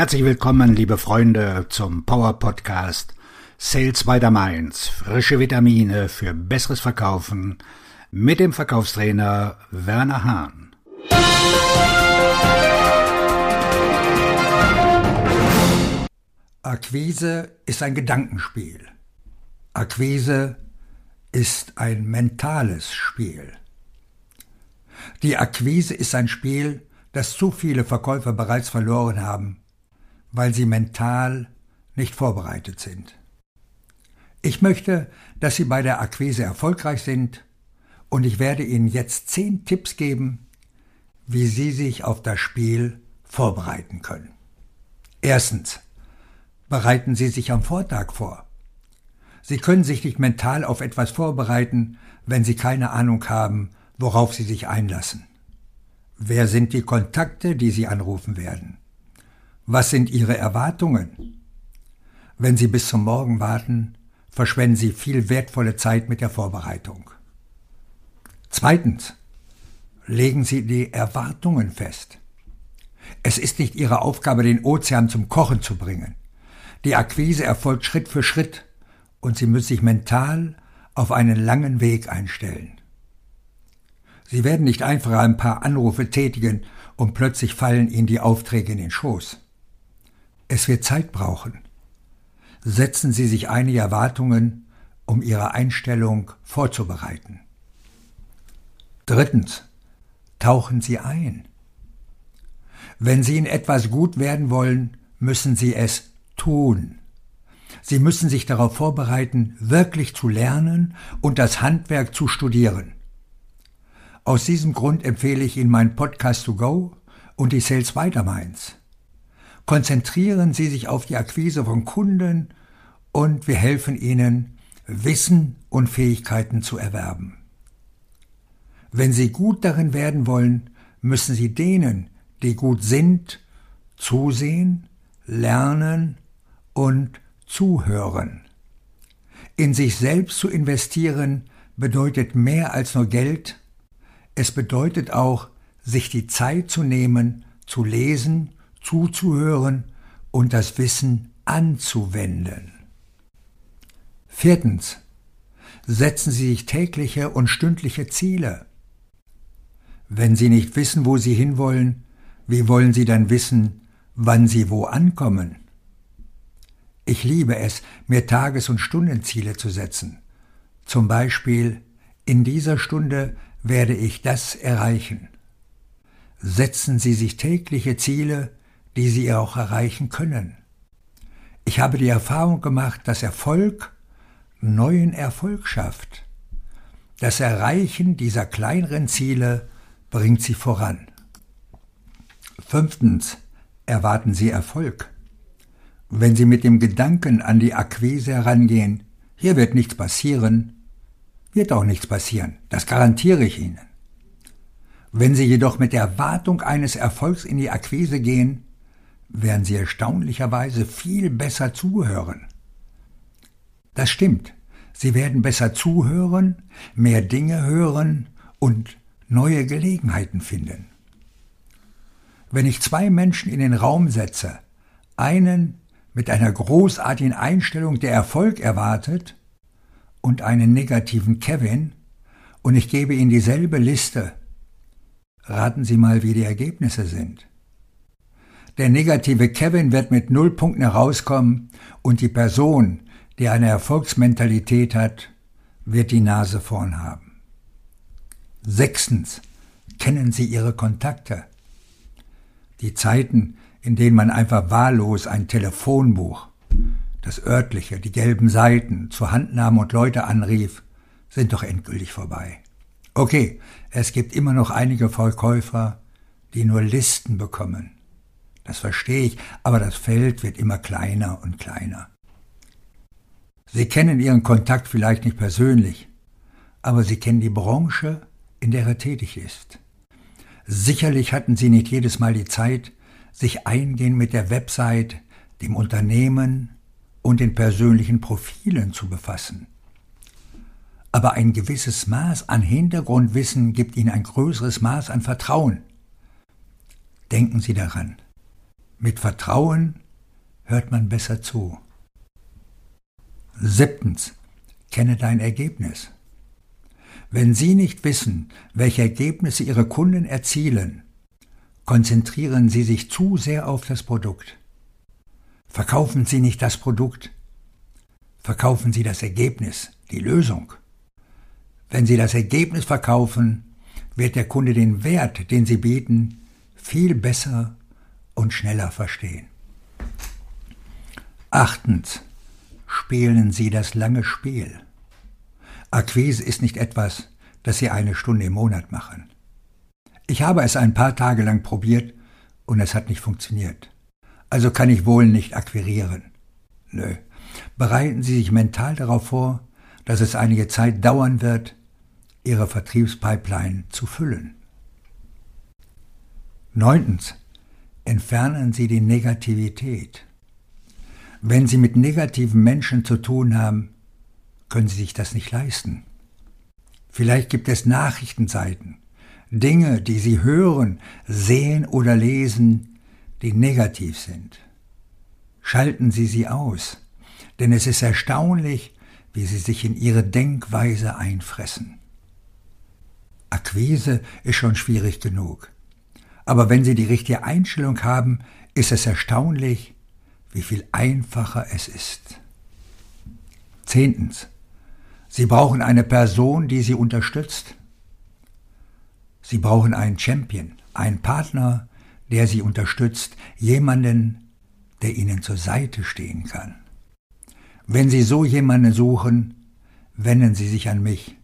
Herzlich willkommen, liebe Freunde, zum Power Podcast Sales by the Mainz. Frische Vitamine für besseres Verkaufen mit dem Verkaufstrainer Werner Hahn. Akquise ist ein Gedankenspiel. Akquise ist ein mentales Spiel. Die Akquise ist ein Spiel, das zu viele Verkäufer bereits verloren haben, weil sie mental nicht vorbereitet sind. Ich möchte, dass Sie bei der Akquise erfolgreich sind und ich werde Ihnen jetzt zehn Tipps geben, wie Sie sich auf das Spiel vorbereiten können. Erstens. Bereiten Sie sich am Vortag vor. Sie können sich nicht mental auf etwas vorbereiten, wenn Sie keine Ahnung haben, worauf Sie sich einlassen. Wer sind die Kontakte, die Sie anrufen werden? Was sind Ihre Erwartungen? Wenn Sie bis zum Morgen warten, verschwenden Sie viel wertvolle Zeit mit der Vorbereitung. Zweitens. Legen Sie die Erwartungen fest. Es ist nicht Ihre Aufgabe, den Ozean zum Kochen zu bringen. Die Akquise erfolgt Schritt für Schritt und Sie müssen sich mental auf einen langen Weg einstellen. Sie werden nicht einfach ein paar Anrufe tätigen und plötzlich fallen Ihnen die Aufträge in den Schoß. Es wird Zeit brauchen. Setzen Sie sich einige Erwartungen, um Ihre Einstellung vorzubereiten. Drittens. Tauchen Sie ein. Wenn Sie in etwas gut werden wollen, müssen Sie es tun. Sie müssen sich darauf vorbereiten, wirklich zu lernen und das Handwerk zu studieren. Aus diesem Grund empfehle ich Ihnen meinen Podcast to go und die Sales Weiterminds. Konzentrieren Sie sich auf die Akquise von Kunden und wir helfen Ihnen, Wissen und Fähigkeiten zu erwerben. Wenn Sie gut darin werden wollen, müssen Sie denen, die gut sind, zusehen, lernen und zuhören. In sich selbst zu investieren bedeutet mehr als nur Geld, es bedeutet auch, sich die Zeit zu nehmen, zu lesen, zuzuhören und das Wissen anzuwenden. Viertens. Setzen Sie sich tägliche und stündliche Ziele. Wenn Sie nicht wissen, wo Sie hinwollen, wie wollen Sie dann wissen, wann Sie wo ankommen? Ich liebe es, mir Tages- und Stundenziele zu setzen. Zum Beispiel, in dieser Stunde werde ich das erreichen. Setzen Sie sich tägliche Ziele, die Sie auch erreichen können. Ich habe die Erfahrung gemacht, dass Erfolg neuen Erfolg schafft. Das Erreichen dieser kleineren Ziele bringt Sie voran. Fünftens. Erwarten Sie Erfolg. Wenn Sie mit dem Gedanken an die Akquise herangehen, hier wird nichts passieren, wird auch nichts passieren, das garantiere ich Ihnen. Wenn Sie jedoch mit der Erwartung eines Erfolgs in die Akquise gehen, werden Sie erstaunlicherweise viel besser zuhören. Das stimmt. Sie werden besser zuhören, mehr Dinge hören und neue Gelegenheiten finden. Wenn ich zwei Menschen in den Raum setze, einen mit einer großartigen Einstellung, der Erfolg erwartet, und einen negativen Kevin und ich gebe Ihnen dieselbe Liste. Raten Sie mal, wie die Ergebnisse sind. Der negative Kevin wird mit null Punkten herauskommen und die Person, die eine Erfolgsmentalität hat, wird die Nase vorn haben. Sechstens. Kennen Sie Ihre Kontakte? Die Zeiten, in denen man einfach wahllos ein Telefonbuch das örtliche, die gelben Seiten zur Hand nahm und Leute anrief, sind doch endgültig vorbei. Okay, es gibt immer noch einige Verkäufer, die nur Listen bekommen. Das verstehe ich, aber das Feld wird immer kleiner und kleiner. Sie kennen Ihren Kontakt vielleicht nicht persönlich, aber Sie kennen die Branche, in der er tätig ist. Sicherlich hatten Sie nicht jedes Mal die Zeit, sich eingehend mit der Website, dem Unternehmen, und den persönlichen Profilen zu befassen. Aber ein gewisses Maß an Hintergrundwissen gibt Ihnen ein größeres Maß an Vertrauen. Denken Sie daran. Mit Vertrauen hört man besser zu. Siebtens. Kenne dein Ergebnis. Wenn Sie nicht wissen, welche Ergebnisse Ihre Kunden erzielen, konzentrieren Sie sich zu sehr auf das Produkt. Verkaufen Sie nicht das Produkt, verkaufen Sie das Ergebnis, die Lösung. Wenn Sie das Ergebnis verkaufen, wird der Kunde den Wert, den Sie bieten, viel besser und schneller verstehen. Achtens. Spielen Sie das lange Spiel. Akquise ist nicht etwas, das Sie eine Stunde im Monat machen. Ich habe es ein paar Tage lang probiert und es hat nicht funktioniert. Also kann ich wohl nicht akquirieren. Nö. Bereiten Sie sich mental darauf vor, dass es einige Zeit dauern wird, Ihre Vertriebspipeline zu füllen. Neuntens. Entfernen Sie die Negativität. Wenn Sie mit negativen Menschen zu tun haben, können Sie sich das nicht leisten. Vielleicht gibt es Nachrichtenseiten, Dinge, die Sie hören, sehen oder lesen, die negativ sind. Schalten Sie sie aus, denn es ist erstaunlich, wie sie sich in Ihre Denkweise einfressen. Akquise ist schon schwierig genug. Aber wenn Sie die richtige Einstellung haben, ist es erstaunlich, wie viel einfacher es ist. Zehntens. Sie brauchen eine Person, die Sie unterstützt. Sie brauchen einen Champion, einen Partner, der Sie unterstützt, jemanden, der Ihnen zur Seite stehen kann. Wenn Sie so jemanden suchen, wenden Sie sich an mich,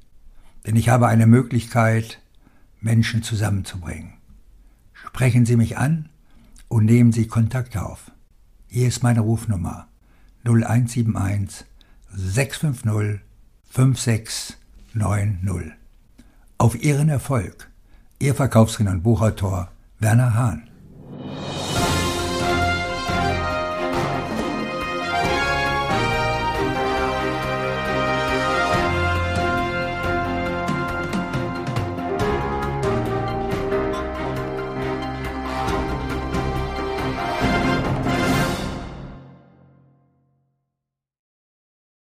denn ich habe eine Möglichkeit, Menschen zusammenzubringen. Sprechen Sie mich an und nehmen Sie Kontakt auf. Hier ist meine Rufnummer 0171 650 5690. Auf Ihren Erfolg. Ihr Verkaufsredner und Buchautor Werner Hahn.